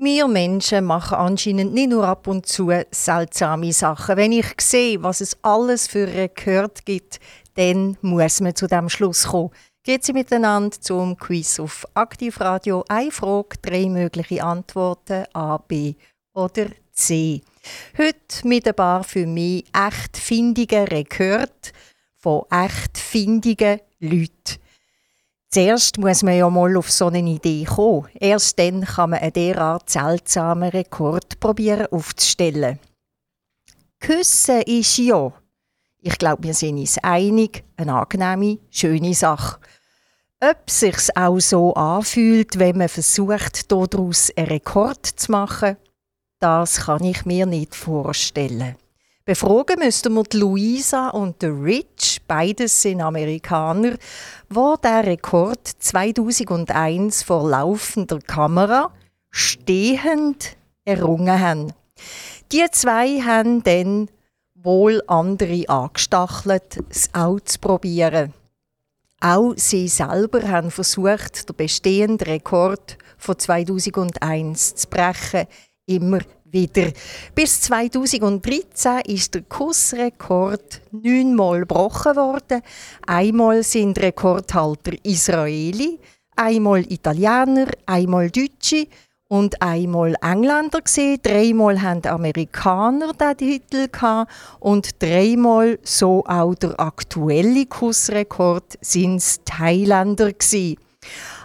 Wir Menschen machen anscheinend nicht nur ab und zu seltsame Sachen. Wenn ich sehe, was es alles für Rekord gibt, dann muss man zu dem Schluss kommen. Geht sie miteinander zum Quiz auf Aktivradio. Eine Frage, drei mögliche Antworten A, B oder C. Heute mit ein paar für mich echt findigen Rekord von echt findigen Leuten. Zuerst muss man ja mal auf so eine Idee kommen. Erst dann kann man einen derart seltsamen Rekord probieren aufzustellen. Küssen ist ja, ich glaube, wir sind uns einig, eine angenehme, schöne Sache. Ob es sich auch so anfühlt, wenn man versucht, daraus einen Rekord zu machen, das kann ich mir nicht vorstellen. Befragen müssten wir die Luisa und der Rich, beides sind Amerikaner, wo der Rekord 2001 vor laufender Kamera stehend errungen haben. Die zwei haben dann wohl andere angestachelt, es auch zu probieren. Auch sie selber haben versucht, den bestehenden Rekord von 2001 zu brechen, immer wieder. Bis 2013 ist der Kussrekord neunmal gebrochen worden. Einmal sind Rekordhalter Israeli, einmal Italiener, einmal Deutsche und einmal Engländer gesehen. Dreimal haben Amerikaner den Titel und dreimal so auch der aktuelle Kussrekord sind Thailänder gewesen.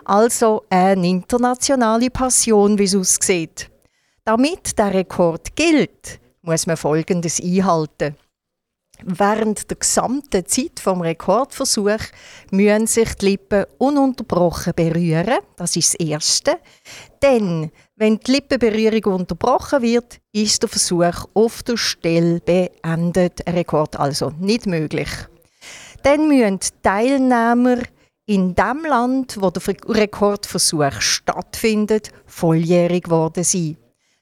Also eine internationale Passion, wie es aussieht. Damit der Rekord gilt, muss man Folgendes einhalten. Während der gesamten Zeit vom Rekordversuch müssen sich die Lippen ununterbrochen berühren. Das ist das Erste. Denn, wenn die Lippenberührung unterbrochen wird, ist der Versuch auf der Stelle beendet. Ein Rekord also nicht möglich. Dann müssen Teilnehmer in dem Land, wo der Rekordversuch stattfindet, volljährig geworden sein.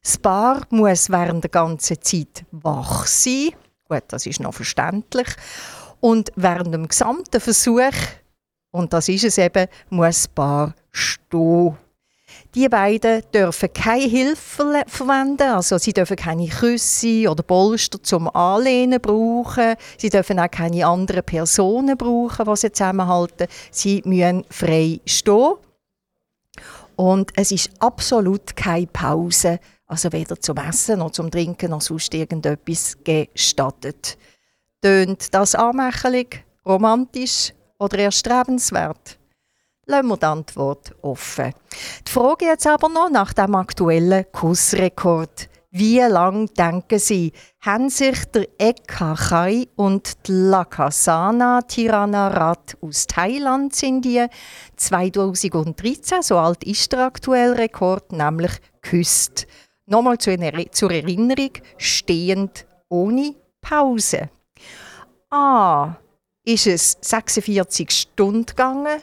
Das Paar muss während der ganzen Zeit wach sein. Gut, das ist noch verständlich. Und während dem gesamten Versuch, und das ist es eben, muss das Paar stehen. Die beiden dürfen keine Hilfe verwenden, also sie dürfen keine Küsse oder Polster zum Anlehnen brauchen. Sie dürfen auch keine anderen Personen brauchen, die sie zusammenhalten. Sie müssen frei stehen. Und es ist absolut keine Pause also weder zum Essen noch zum Trinken noch sonst irgendetwas gestattet. Tönt das anmächelig, romantisch oder erstrebenswert? Lassen wir die Antwort offen. Die Frage jetzt aber noch nach dem aktuellen Kussrekord. Wie lang denken Sie, haben sich der Eka Chai und die Lakasana Tiranarat aus Thailand sind die 2013, so alt ist der aktuelle Rekord, nämlich geküsst. Nochmal zur Erinnerung, stehend ohne Pause. A. Ist es 46 Stunden gegangen?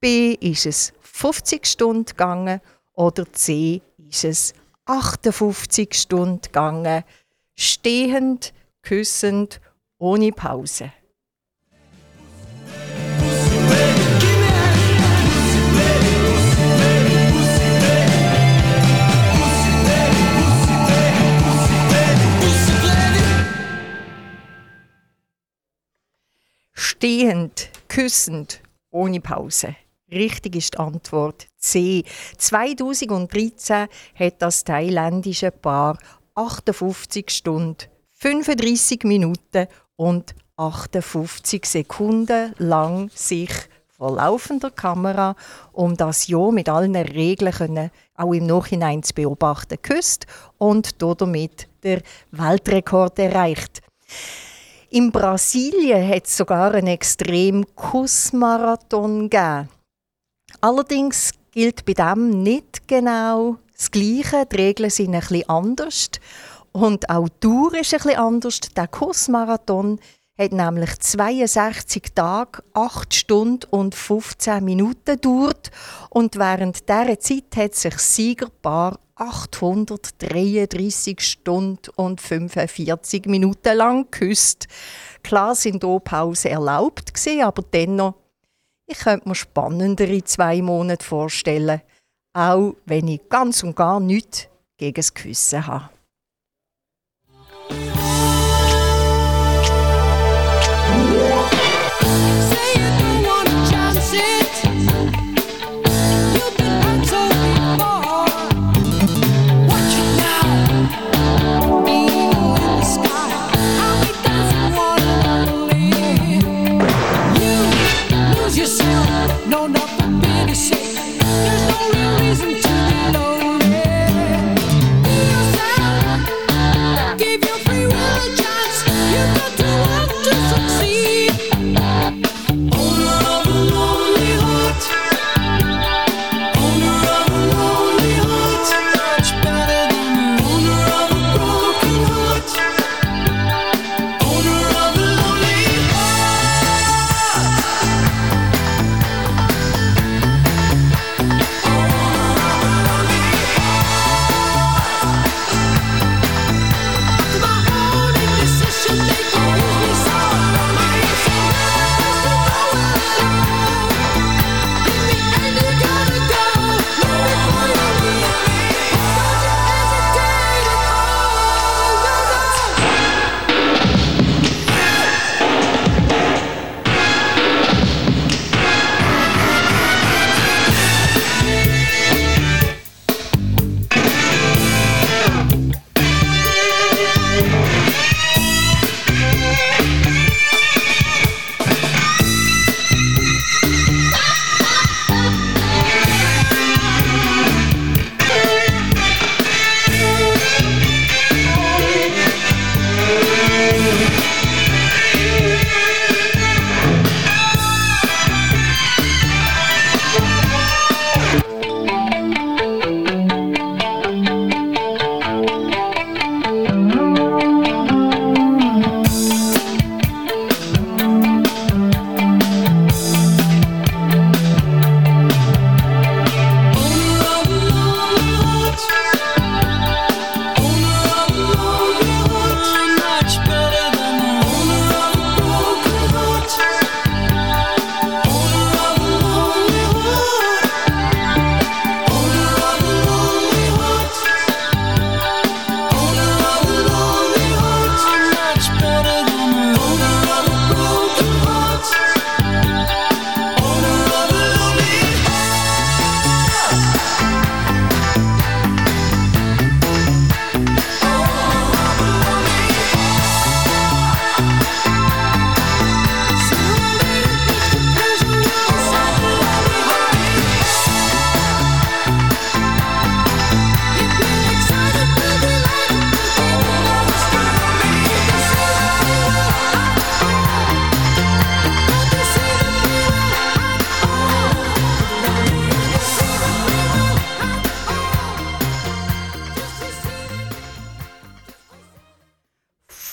B. Ist es 50 Stunden gegangen? Oder C. Ist es 58 Stunden gegangen? Stehend, küssend, ohne Pause. Stehend, küssend, ohne Pause. Richtig ist die Antwort C. 2013 hat das thailändische Paar 58 Stunden, 35 Minuten und 58 Sekunden lang sich vor laufender Kamera, um das Jahr mit allen Regeln können, auch im Nachhinein zu beobachten, geküsst und damit der Weltrekord erreicht. In Brasilien hat es sogar einen extrem Kussmarathon gegeben. Allerdings gilt bei dem nicht genau das Gleiche. Die Regeln sind ein bisschen anders. Und auch die Tour ist ein bisschen anders. Der Kussmarathon hat nämlich 62 Tage, 8 Stunden und 15 Minuten gedauert. Und während dieser Zeit hat sich das Siegerpaar 833 Stunden und 45 Minuten lang geküsst. Klar sind hier Pausen erlaubt aber dennoch, ich könnte mir spannendere zwei Monate vorstellen. auch wenn ich ganz und gar nichts gegen das Gewissen habe.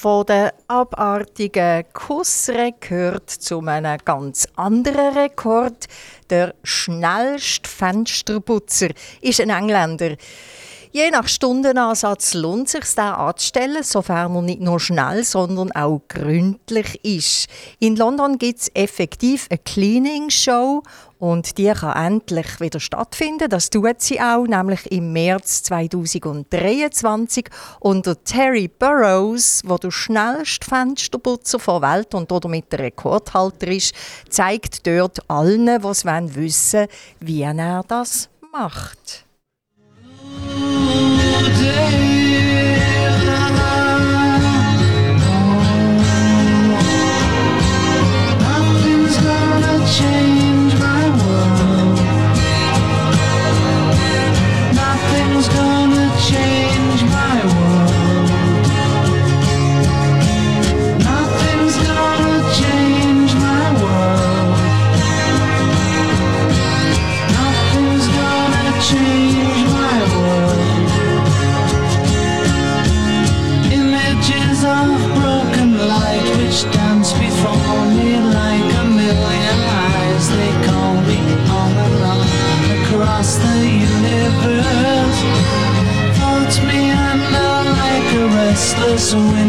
Von den abartigen Kussrekord zu einem ganz anderen Rekord. Der schnellste Fensterputzer ist ein Engländer. Je nach Stundenansatz lohnt es sich, den anzustellen, sofern er nicht nur schnell, sondern auch gründlich ist. In London gibt es effektiv eine Cleaning-Show und die kann endlich wieder stattfinden. Das tut sie auch, nämlich im März 2023 unter Terry Burrows, wo der schnellste Fensterputzer der Welt und damit der Rekordhalter ist, zeigt dort allen, wissen wollen, wie er das macht. restless wind inside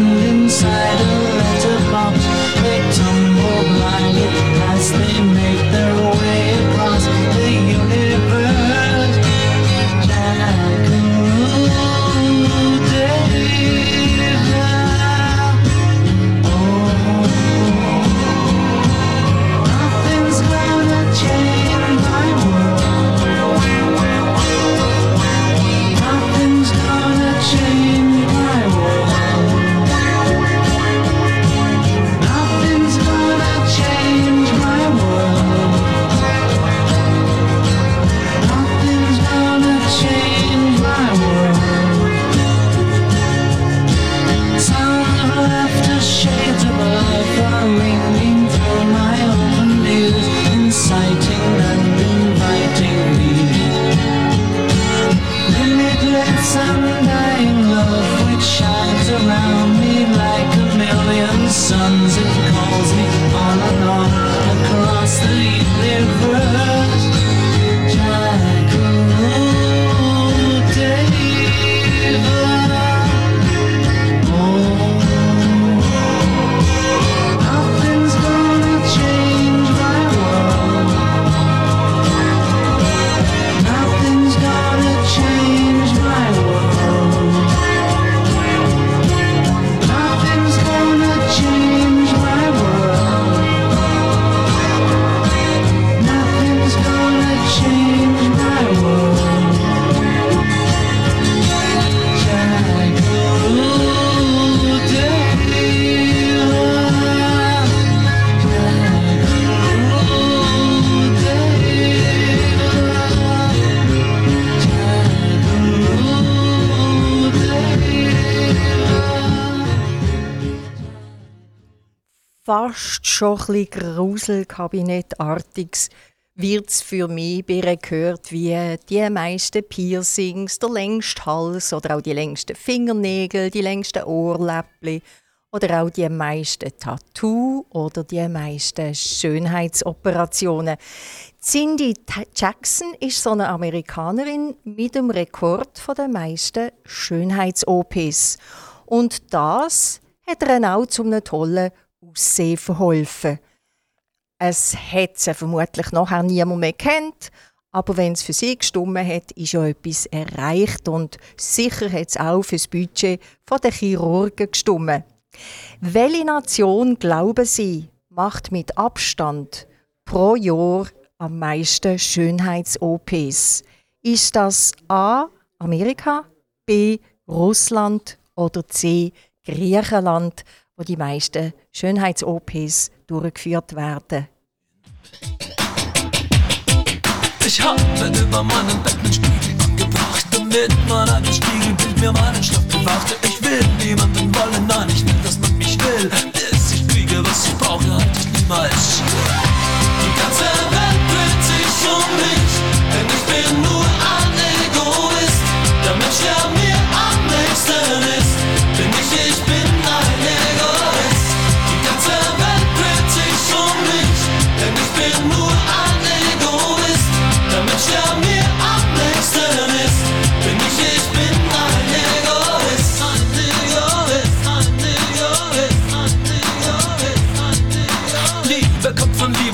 schon ein bisschen Gruselkabinettartiges wird es für mich gehört wie die meisten Piercings, der längste Hals oder auch die längsten Fingernägel, die längsten Ohrläppchen oder auch die meisten Tattoo oder die meisten Schönheitsoperationen. Cindy Jackson ist so eine Amerikanerin mit dem Rekord der meisten Schönheits-OPs. Und das hat ihr auch zu einem tollen Aussehen verholfen. Es hat sie vermutlich nachher niemand mehr kennt, aber wenn es für sie gestummen hat, ist ja etwas erreicht und sicher hat es auch für das Budget der Chirurgen gestummen. Welche Nation, glauben Sie, macht mit Abstand pro Jahr am meisten Schönheits-OPs? Ist das A. Amerika, B. Russland oder C. Griechenland? wo die meisten Schönheits-OPs durchgeführt werden. Ich habe über meinem Bett einen Spiegel angebracht, damit man an dem Spiegelbild mir meinen Schlaf bewachte. Ich will niemanden wollen, nein, ich will, dass man mich will. Bis ich kriege, was ich brauche, halt ich niemals. Die ganze Welt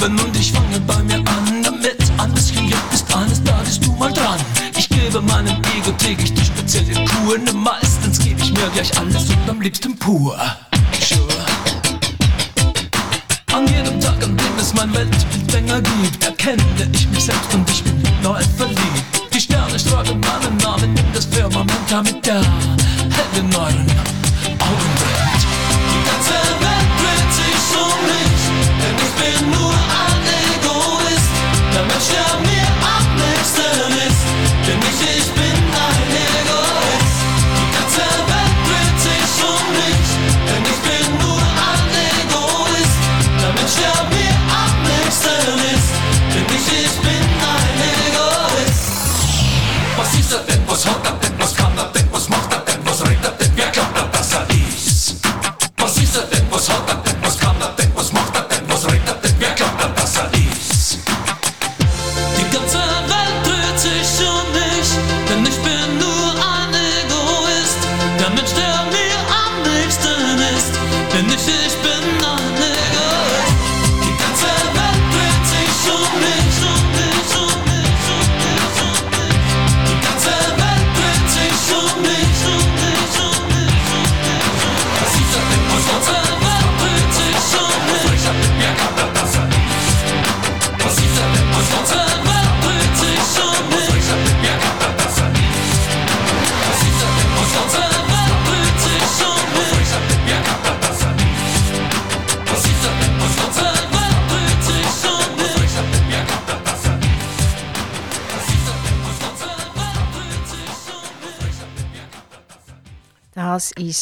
Lieben und ich fange bei mir an, damit alles geliebt ist. Eines Tages du mal dran. Ich gebe meinem Ego täglich die spezielle Kur. Ne, meistens gebe ich mir gleich alles und am liebsten pur. Sure. An jedem Tag, an dem es mein Weltbild länger gibt, erkenne ich mich selbst und ich bin neu verliebt. Die Sterne strahlen meinen Namen in das Firmament, damit der helle neuen Augen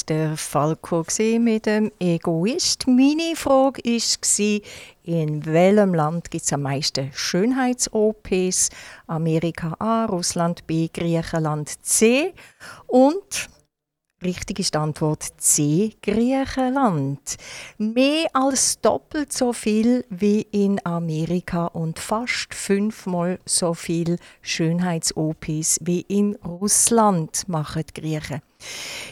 Der Falco mit dem Egoist. Meine Frage war, in welchem Land gibt es am meisten Schönheits-OPs? Amerika A, Russland B, Griechenland C. Und Richtig ist die Antwort C, Griechenland. Mehr als doppelt so viel wie in Amerika und fast fünfmal so viel Schönheits-OPs wie in Russland machen die Griechen.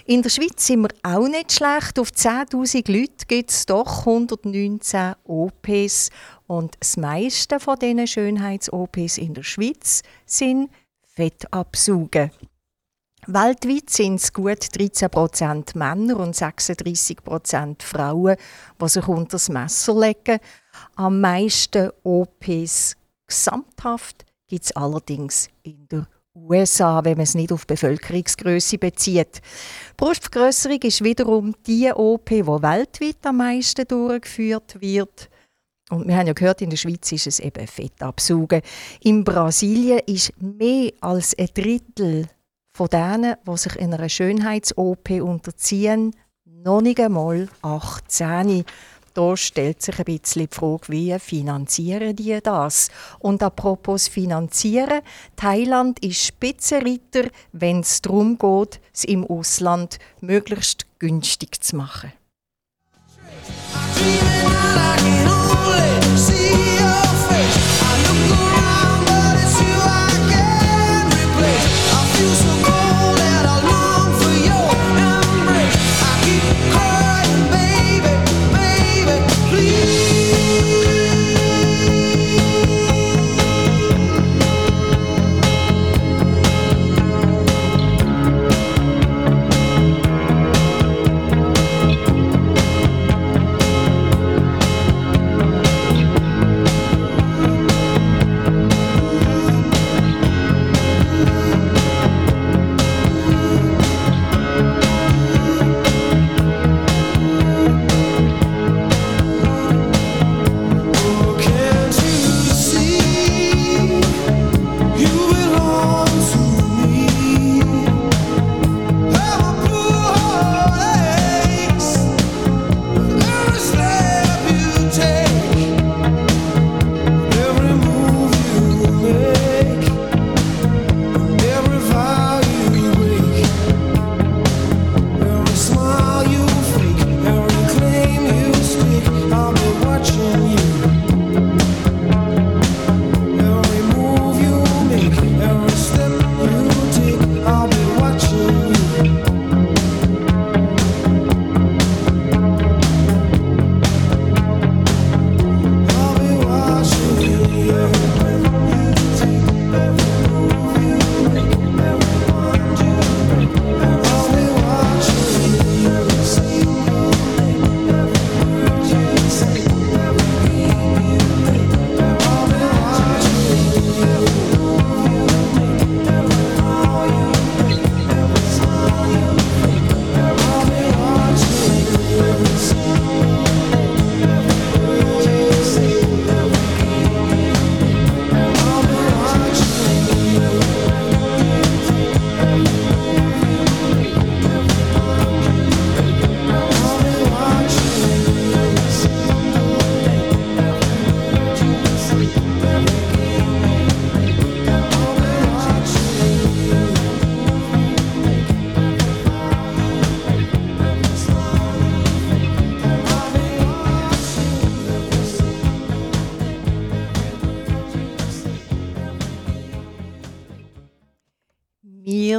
In der Schweiz sind wir auch nicht schlecht. Auf 10.000 Leute gibt es doch 119 OPs. Und das meiste von diesen Schönheits-OPs in der Schweiz sind Fettabsaugen. Weltweit sind es gut 13% Männer und 36% Frauen, die sich unter das Messer legen. Am meisten OPs gesamthaft gibt es allerdings in der USA, wenn man es nicht auf Bevölkerungsgröße bezieht. Brustvergrößerung ist wiederum die OP, die weltweit am meisten durchgeführt wird. Und wir haben ja gehört, in der Schweiz ist es eben Fettabsaugen. In Brasilien ist mehr als ein Drittel von denen, die sich in einer Schönheits-OP unterziehen, noch nicht einmal 18. Da stellt sich ein bisschen die Frage, wie finanzieren die das? Und apropos finanzieren, Thailand ist Spitzenreiter, wenn es darum geht, es im Ausland möglichst günstig zu machen.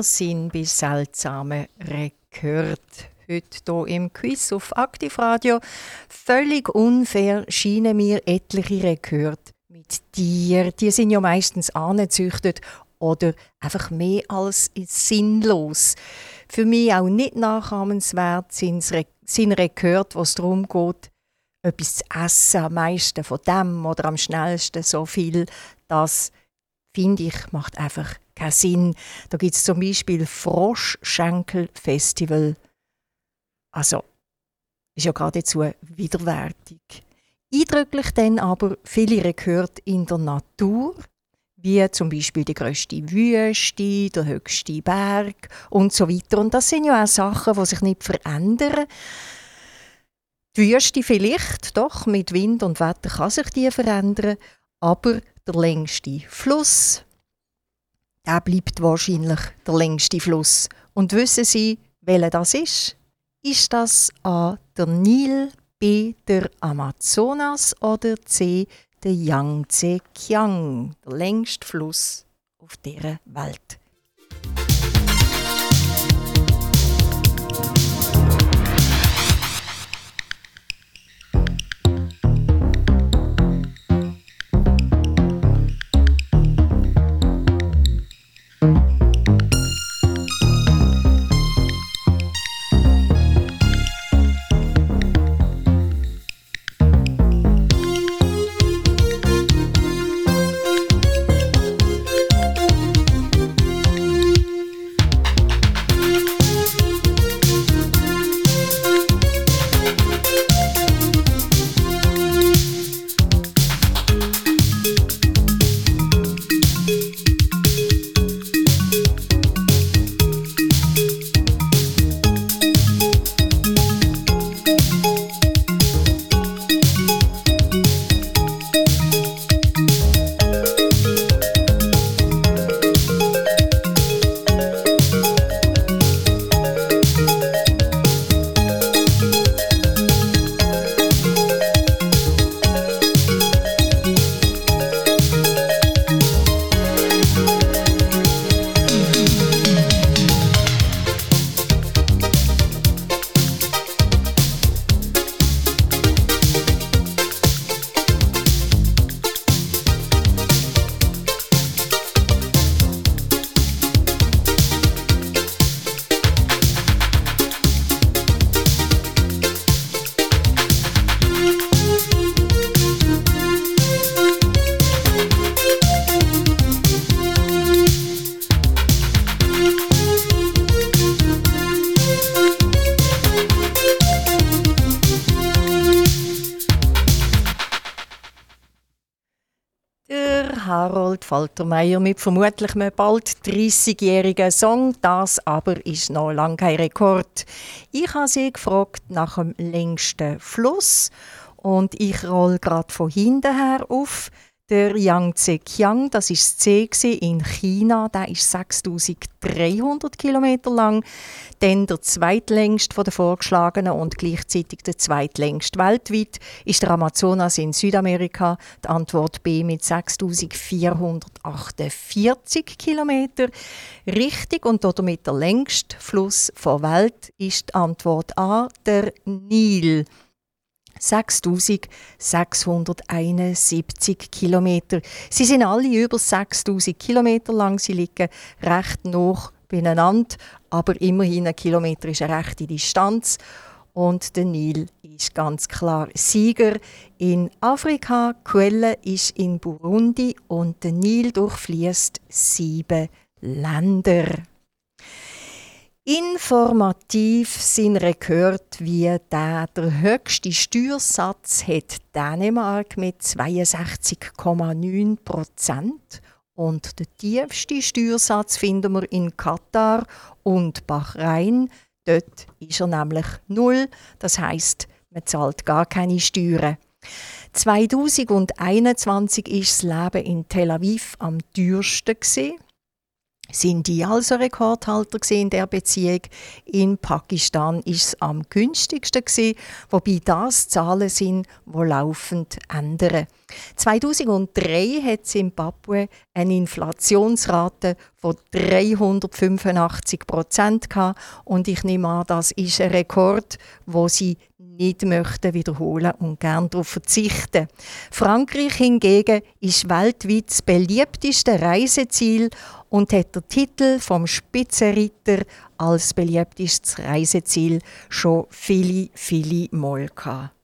Sind bei seltsamen Rekord. Heute hier im Quiz auf Aktivradio. Völlig unfair scheinen mir etliche Rekord mit Tieren. Die sind ja meistens angezüchtet oder einfach mehr als sinnlos. Für mich auch nicht nachahmenswert sind Rekorde, was darum geht, etwas zu essen, am meisten von dem oder am schnellsten so viel, das finde ich, macht einfach keinen Sinn. Da gibt es zum Beispiel Froschschenkel-Festival. Also, ist ja geradezu widerwärtig. Eindrücklich dann aber viele Rekorde in der Natur, wie zum Beispiel die größte Wüste, der höchste Berg und so weiter. Und das sind ja auch Sachen, die sich nicht verändern. Die Wüste vielleicht, doch, mit Wind und Wetter kann sich die verändern, aber der längste Fluss, der bleibt wahrscheinlich der längste Fluss. Und wissen Sie, welcher das ist? Ist das A der Nil, B der Amazonas oder C der Yangtze Kiang, der längste Fluss auf dieser Welt? Faltermeier mit vermutlich einem bald 30-jährigen Song. Das aber ist noch lange kein Rekord. Ich habe sie gefragt nach dem längsten Fluss und ich roll gerade von hinten her auf. Der Yangtze Kiang, das ist C in China, der ist 6300 Kilometer lang. Dann der zweitlängste von der vorgeschlagenen und gleichzeitig der zweitlängste weltweit ist der Amazonas in Südamerika. Die Antwort B mit 6448 Kilometer. Richtig und damit der längste Fluss der Welt ist die Antwort A, der Nil. 6671 Kilometer. Sie sind alle über 6000 Kilometer lang. Sie liegen recht noch beieinander, aber immerhin ein Kilometer ist eine rechte Distanz. Und der Nil ist ganz klar Sieger in Afrika. Quelle ist in Burundi und der Nil durchfließt sieben Länder. Informativ sind gehört, wie der, der höchste Steuersatz hat Dänemark mit 62,9 Prozent und der tiefste Steuersatz finden wir in Katar und Bahrain. Dort ist er nämlich null, das heißt, man zahlt gar keine Steuern. 2021 ist das Leben in Tel Aviv am teuersten sind die also Rekordhalter in der Beziehung. In Pakistan ist es am günstigsten gewesen, wobei das Zahlen sind, die laufend ändern. 2003 hat Zimbabwe eine Inflationsrate von 385 Prozent und ich nehme an, das ist ein Rekord, wo sie nicht möchten wiederholen und gern darauf verzichten. Frankreich hingegen ist weltweit das beliebteste Reiseziel und hat den Titel vom Spitzenritter als beliebtestes Reiseziel schon viele, viele Mal gehabt.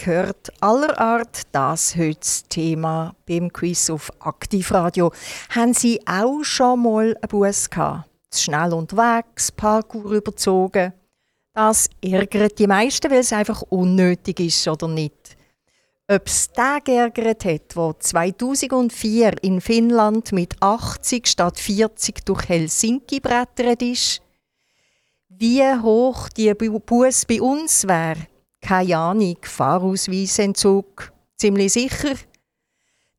Rekord aller Art, das heute das Thema beim Quiz auf Aktivradio. Haben Sie auch schon mal einen Bus gehabt? Zu schnell unterwegs, Parkour überzogen? Das ärgert die meisten, weil es einfach unnötig ist oder nicht. Ob es den geärgert hat, der 2004 in Finnland mit 80 statt 40 durch Helsinki brettert ist? Wie hoch die Bus bei uns wäre? Keine Ahnung, Fahrausweisentzug, ziemlich sicher.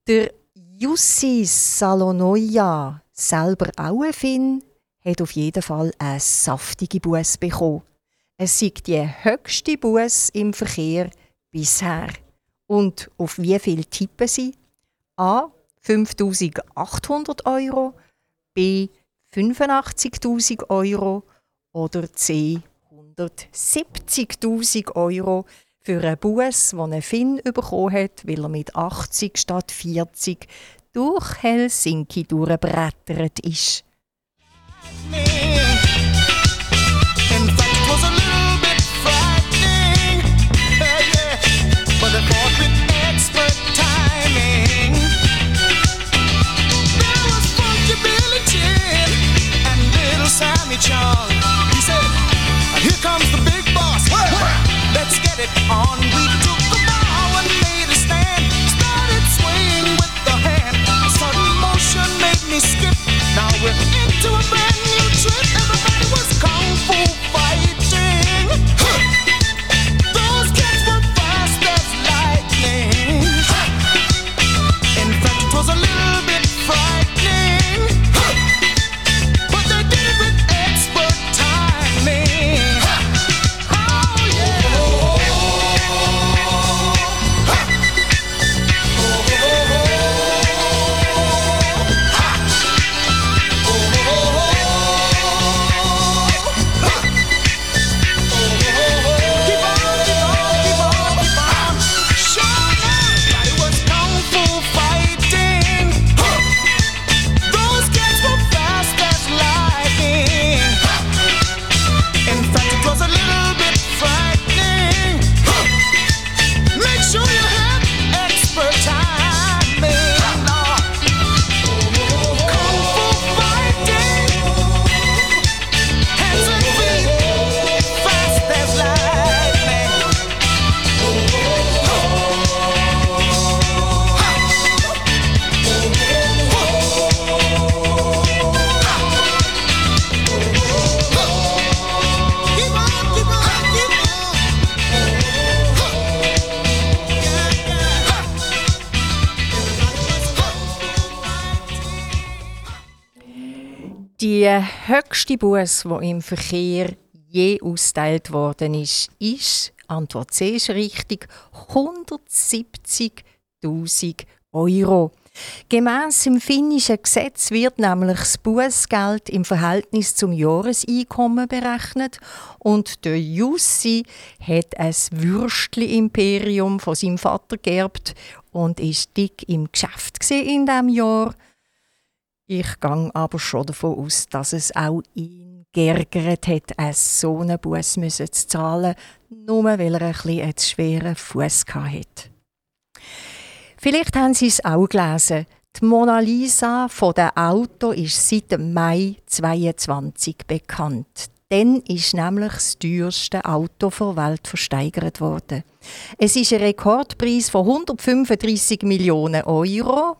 Der Jussi Salonoja, selber auch ein Finn, hat auf jeden Fall eine saftige Bus bekommen. Es ist die höchste Bus im Verkehr bisher. Und auf wie viel tippen Sie? A. 5800 Euro, B. 85.000 Euro oder C. 170.000 Euro für einen Bus, den ein Finn bekommen hat, weil er mit 80 statt 40 durch Helsinki durchbrettert ist. John. He said, skin höchste Buß, die im Verkehr je ausgeteilt worden ist, ist, Antwort C ist richtig, 170.000 Euro. Gemäss dem finnischen Gesetz wird nämlich das Bußgeld im Verhältnis zum Jahreseinkommen berechnet und der Jussi hat ein Würstli-Imperium von seinem Vater geerbt und ist dick im Geschäft in diesem Jahr. Ich gehe aber schon davon aus, dass es auch ihn geärgert hat, einen so einen Bus zu zahlen, nur weil er ein einen schweren Fuß hatte. Vielleicht haben Sie es auch gelesen. Die Mona Lisa von der Auto ist seit Mai 22 bekannt. Dann ist nämlich das teuerste Auto der Welt versteigert worden. Es ist ein Rekordpreis von 135 Millionen Euro.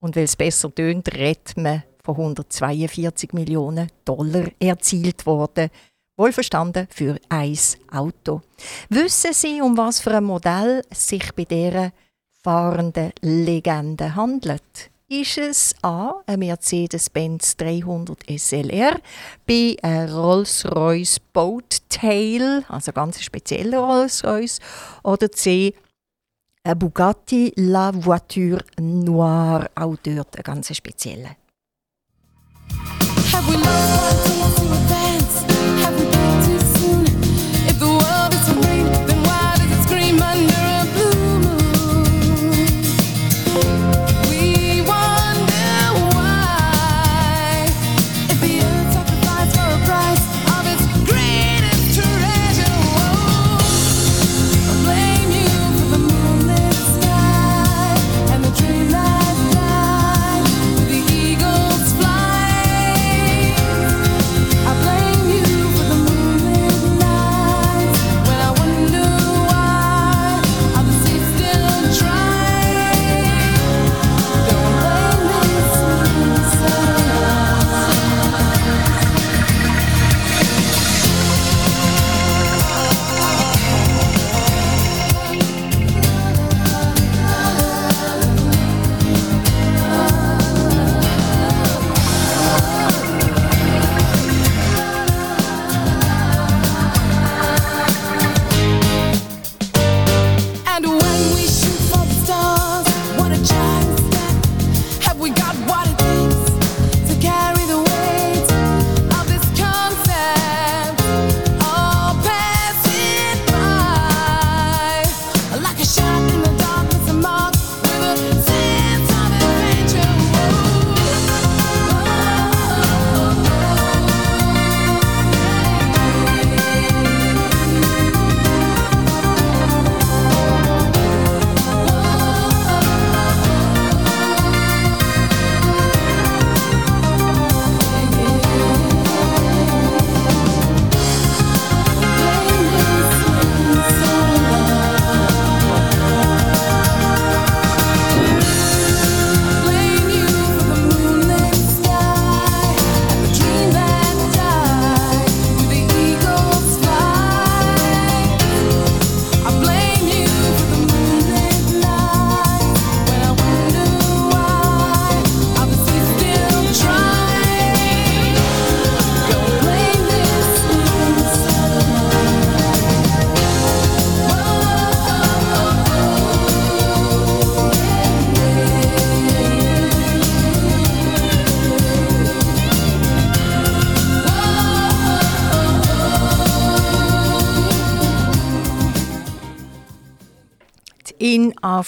Und weil es besser tönt, redet man von 142 Millionen Dollar erzielt worden. Wohlverstanden für ein Auto. Wissen Sie, um was für ein Modell es sich bei dieser fahrenden Legende handelt? Ist es A. ein Mercedes-Benz 300 SLR, B. ein Rolls-Royce Boattail, also ganz spezieller Rolls-Royce, oder C. Bugatti La Voiture Noire, auch dort ein ganz spezieller.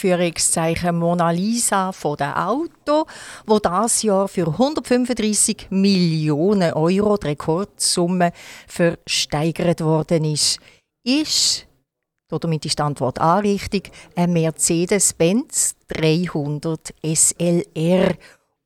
Anführungszeichen Mona Lisa von der Auto, wo das Jahr für 135 Millionen Euro die Rekordsumme versteigert worden ist, ist damit ist die Antwort A richtig, ein Mercedes-Benz 300 SLR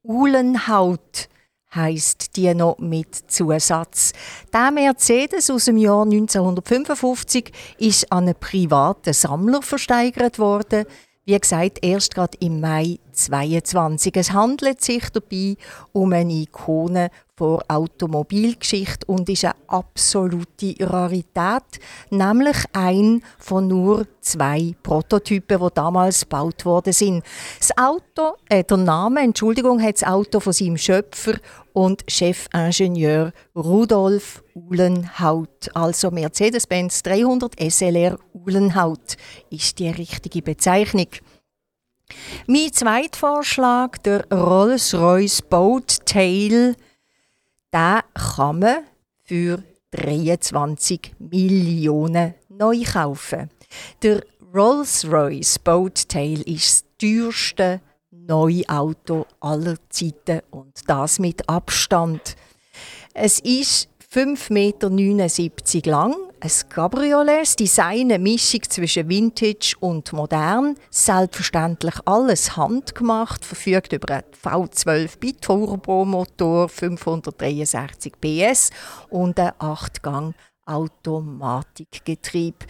Uhlenhaut heißt die noch mit Zusatz. Der Mercedes aus dem Jahr 1955 ist an einen privaten Sammler versteigert worden. Wie gesagt, erst gerade im Mai 22. Es handelt sich dabei um eine Ikone der Automobilgeschichte und ist eine absolute Rarität, nämlich ein von nur zwei Prototypen, die damals gebaut worden sind. Das Auto, äh, der Name, Entschuldigung, hat das Auto von seinem Schöpfer und Chefingenieur Rudolf Uhlenhaut, also Mercedes-Benz 300 SLR Uhlenhaut, ist die richtige Bezeichnung. Mein zweiter Vorschlag, der Rolls-Royce Boat Tail, den kann man für 23 Millionen neu kaufen. Der Rolls-Royce Boat Tail ist das teuerste Neuauto aller Zeiten und das mit Abstand. Es ist 5,79 Meter lang, ein Cabriolet, Design eine Mischung zwischen Vintage und modern, selbstverständlich alles handgemacht, verfügt über einen V12 Biturbo-Motor, 563 PS und ein 8-Gang Automatikgetriebe.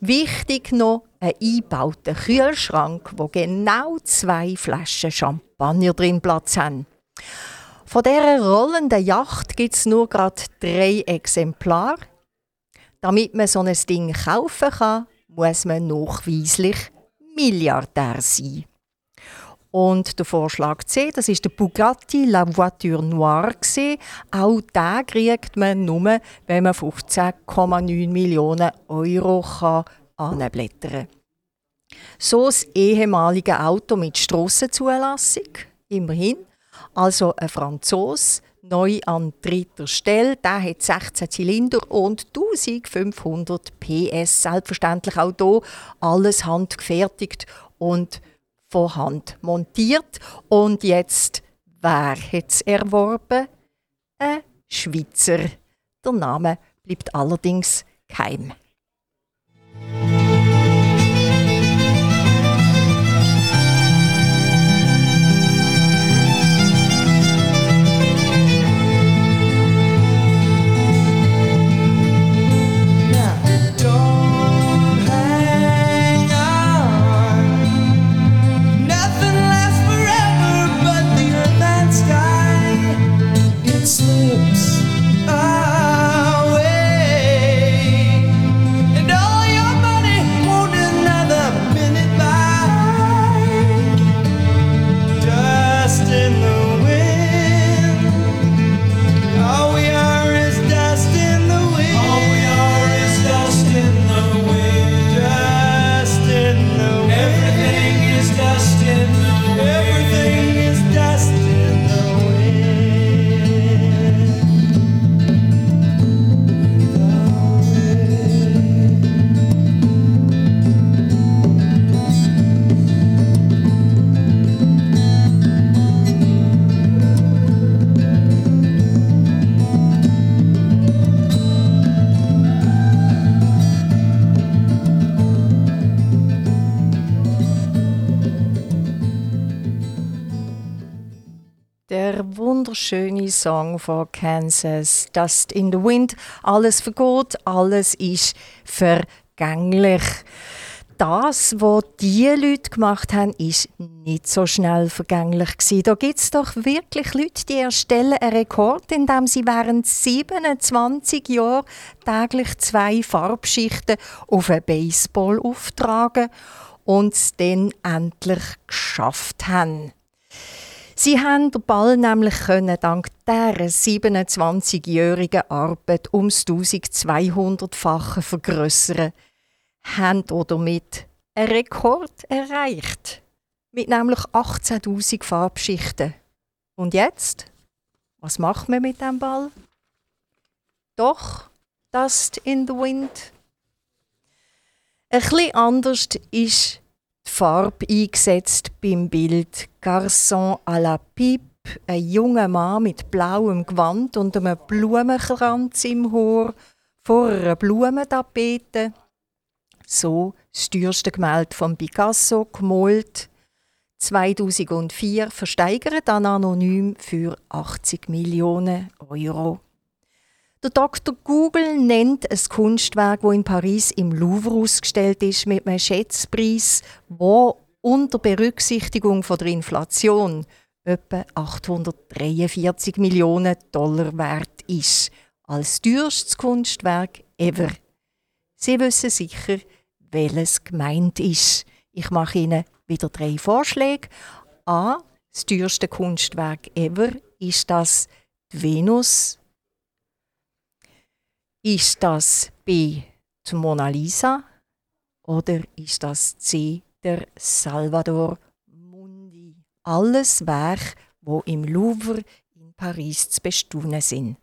Wichtig noch ein eingebauter Kühlschrank, wo genau zwei Flaschen Champagner drin Platz haben. Von dieser rollenden Yacht gibt es nur gerade drei Exemplare. Damit man so ein Ding kaufen kann, muss man nachweislich Milliardär sein. Und der Vorschlag C, das ist der Bugatti La Voiture Noire. Auch den kriegt man nur, wenn man 15,9 Millionen Euro kann anblättern kann. So das ehemalige Auto mit Strassenzulassung, immerhin. Also ein Franzos, neu an dritter Stelle. Der hat 16 Zylinder und 1500 PS. Selbstverständlich auch hier alles handgefertigt und von Hand montiert. Und jetzt, wer hat es erworben? Ein Schweizer. Der Name bleibt allerdings geheim. Song von Kansas, Dust in the Wind. Alles vergeht, alles ist vergänglich. Das, was die Leute gemacht haben, ist nicht so schnell vergänglich gewesen. Da gibt es doch wirklich Leute, die erstellen einen Rekord, indem sie während 27 Jahren täglich zwei Farbschichten auf einen Baseball auftragen und es dann endlich geschafft haben. Sie haben den Ball nämlich können dank dieser 27-jährigen Arbeit ums 1200-fache vergrößern, haben damit einen Rekord erreicht. Mit nämlich 18.000 Farbschichten. Und jetzt? Was macht man mit dem Ball? Doch, Dust in the Wind. Ein bisschen anders ist Farbe eingesetzt beim Bild Garçon à la Pipe, ein junger Mann mit blauem Gewand und einem Blumenkranz im Haar vor einer Blumentapete. So das teuerste Gemälde von Picasso, gemalt 2004, versteigert dann anonym für 80 Millionen Euro. Der Dr. Google nennt ein Kunstwerk, das in Paris im Louvre ausgestellt ist, mit einem Schätzpreis, wo unter Berücksichtigung von der Inflation etwa 843 Millionen Dollar wert ist. Als teuerstes Kunstwerk ever. Sie wissen sicher, welches gemeint ist. Ich mache Ihnen wieder drei Vorschläge. A. Das teuerste Kunstwerk ever ist das Venus ist das B die Mona Lisa oder ist das C der Salvador Mundi? Alles Werke, wo im Louvre in Paris zu bestaunen sind.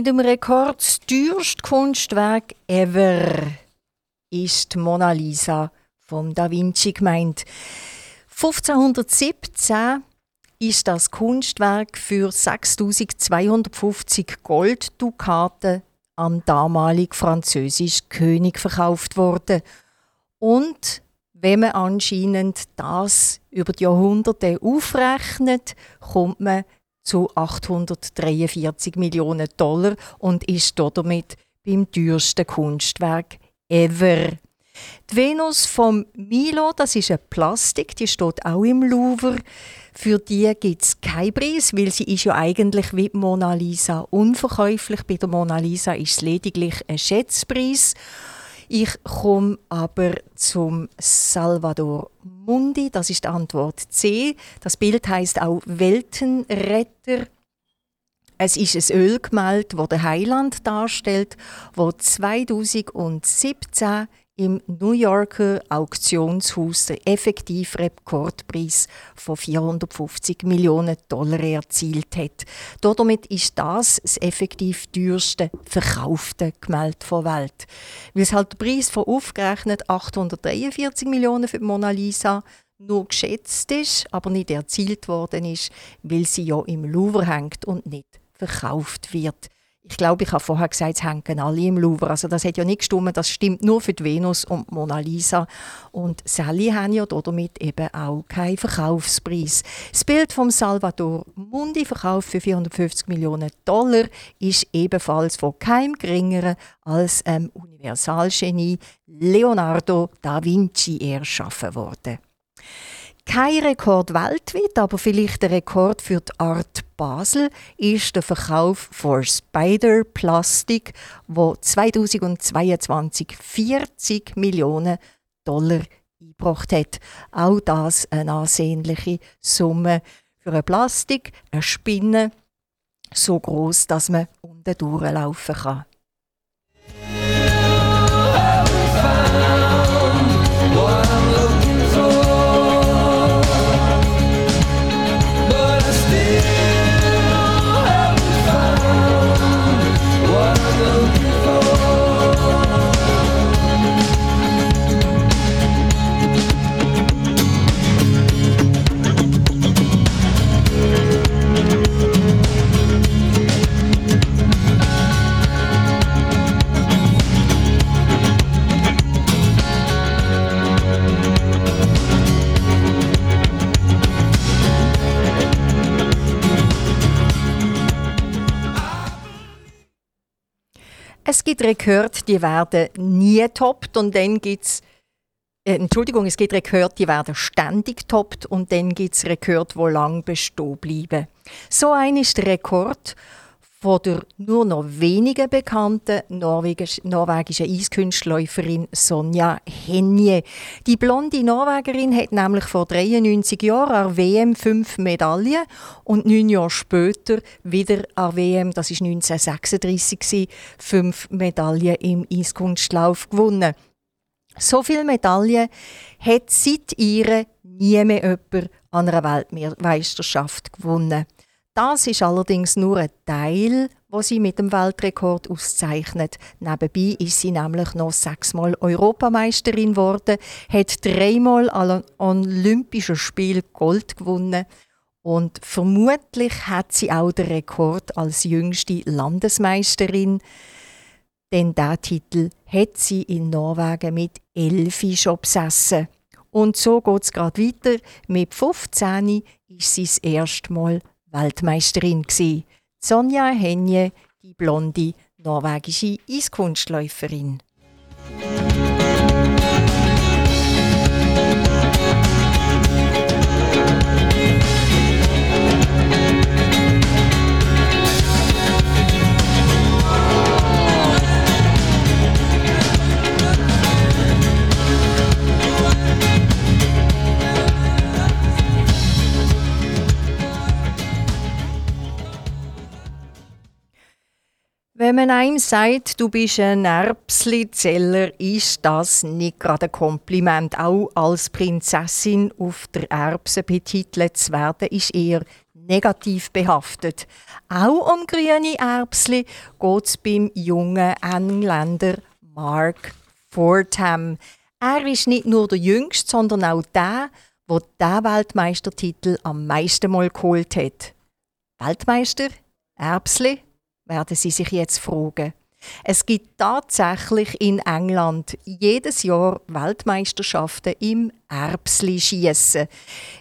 Mit dem Rekord das teuerste Kunstwerk ever ist die Mona Lisa von Da Vinci gemeint. 1517 ist das Kunstwerk für 6250 Golddukaten am damaligen französischen König verkauft worden. Und wenn man anscheinend das über die Jahrhunderte aufrechnet, kommt man zu 843 Millionen Dollar und ist damit beim teuersten Kunstwerk ever. Die Venus vom Milo, das ist eine Plastik, die steht auch im Louvre. Für die gibt es keinen Preis, weil sie ist ja eigentlich wie die Mona Lisa unverkäuflich. Bei der Mona Lisa ist es lediglich ein Schätzpreis. Ich komme aber zum Salvador Mundi, das ist die Antwort C. Das Bild heißt auch Weltenretter. Es ist ein Ölgemälde, das den Heiland darstellt, wo 2017 im New Yorker Auktionshaus den effektiven Rekordpreis von 450 Millionen Dollar erzielt hat. Damit ist das das effektiv teuerste verkaufte Gemälde der Welt. Weil es halt der Preis von aufgerechnet 843 Millionen für die Mona Lisa nur geschätzt ist, aber nicht erzielt worden ist, weil sie ja im Louvre hängt und nicht verkauft wird. Ich glaube, ich habe vorher gesagt, es hängen alle im Louvre. Also das hat ja nicht gestimmt, das stimmt nur für die Venus und die Mona Lisa. Und Sally haben ja damit eben auch keinen Verkaufspreis. Das Bild von Salvador Mundi, verkauft für 450 Millionen Dollar, ist ebenfalls von keinem geringeren als ähm, Universalgenie Leonardo da Vinci erschaffen worden. Kein Rekord weltweit, aber vielleicht der Rekord für die Art Basel ist der Verkauf von Spider Plastic, wo 2022 40 Millionen Dollar eingebracht hat. Auch das eine ansehnliche Summe für ein Plastik, eine Spinne, so groß, dass man unten durchlaufen kann. Gibt Rekorde, die werden nie getoppt und dann gibt es äh, Entschuldigung, es gibt Rekorde, die werden ständig getoppt und dann gibt es Rekorde, die lang bestehen bleiben. So ein ist der Rekord von der nur noch wenigen bekannten norwegisch, norwegischen Eiskünstläuferin Sonja Henje. Die blonde Norwegerin hat nämlich vor 93 Jahren an WM fünf Medaillen und neun Jahre später wieder an WM, das ist 1936, fünf Medaillen im Eiskunstlauf gewonnen. So viele Medaillen hat seit ihr nie mehr jemand an einer Weltmeisterschaft gewonnen. Das ist allerdings nur ein Teil, was sie mit dem Weltrekord auszeichnet. Nebenbei ist sie nämlich noch sechsmal Europameisterin geworden, hat dreimal an Olympischen Spielen Gold gewonnen und vermutlich hat sie auch den Rekord als jüngste Landesmeisterin. Denn diesen Titel hat sie in Norwegen mit elf schon besessen. Und so geht es gerade weiter. Mit 15 ist sie das erste Mal Weltmeisterin gsi. Sonja Henje, die blonde norwegische Eiskunstläuferin. Wenn man einem sagt, du bist ein Erbsli-Zeller, ist das nicht gerade ein Kompliment. Auch als Prinzessin auf der Erbse betitelt zu werden, ist eher negativ behaftet. Auch um grüne Erbsli geht es beim jungen Engländer Mark Fordham. Er ist nicht nur der Jüngste, sondern auch der, der diesen Weltmeistertitel am meisten Mal geholt hat. Weltmeister? Erbsli? Werden Sie sich jetzt fragen. Es gibt tatsächlich in England jedes Jahr Weltmeisterschaften im Erbsli-Schiessen.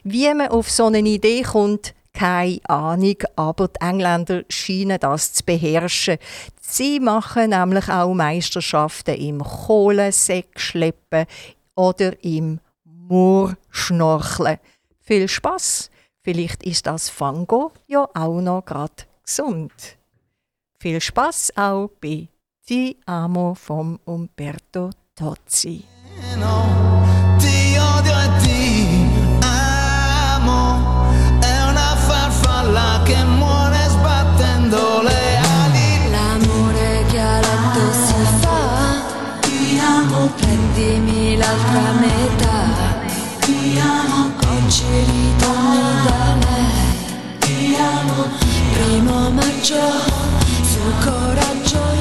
Wie man auf so eine Idee kommt, keine Ahnung, aber die Engländer scheinen das zu beherrschen. Sie machen nämlich auch Meisterschaften im Kohlensäckschleppen oder im Moorschnorcheln. Viel Spaß! Vielleicht ist das Fango ja auch noch gerade gesund. Viel Spaß auch bei Ti amo vom Umberto Tozzi. Ti odio e ti amo, è una farfalla che muore sbattendo le ali. L'amore che a letto si fa Ti amo, prendimi l'altra metà. Oggi ritorni da lei. Primo maggio, ancora.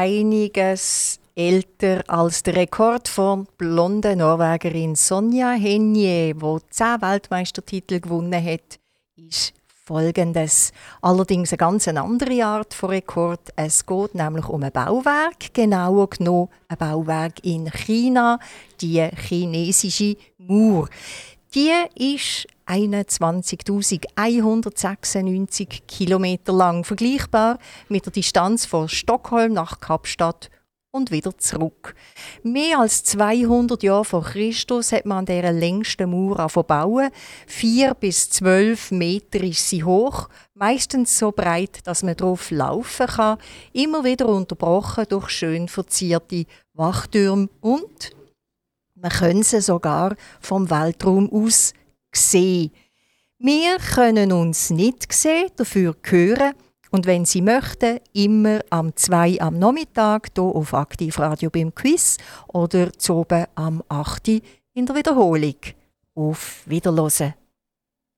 Einiges älter als der Rekord von blonden Norwegerin Sonja Henje, die 10 Weltmeistertitel gewonnen hat, ist folgendes. Allerdings eine ganz andere Art von Rekord. Es geht nämlich um ein Bauwerk, genauer genommen ein Bauwerk in China, die chinesische Mauer. Die ist 21.196 Kilometer lang, vergleichbar mit der Distanz von Stockholm nach Kapstadt und wieder zurück. Mehr als 200 Jahre vor Christus hat man an dieser längsten Mauer bauen. Vier bis zwölf Meter ist sie hoch, meistens so breit, dass man drauf laufen kann, immer wieder unterbrochen durch schön verzierte Wachtürme und man kann sie sogar vom Weltraum aus sehen. Wir können uns nicht sehen, dafür hören. Und wenn Sie möchten, immer am 2 am Nachmittag hier auf Aktivradio beim Quiz oder oben am 8 in der Wiederholung. Auf Wiederhören.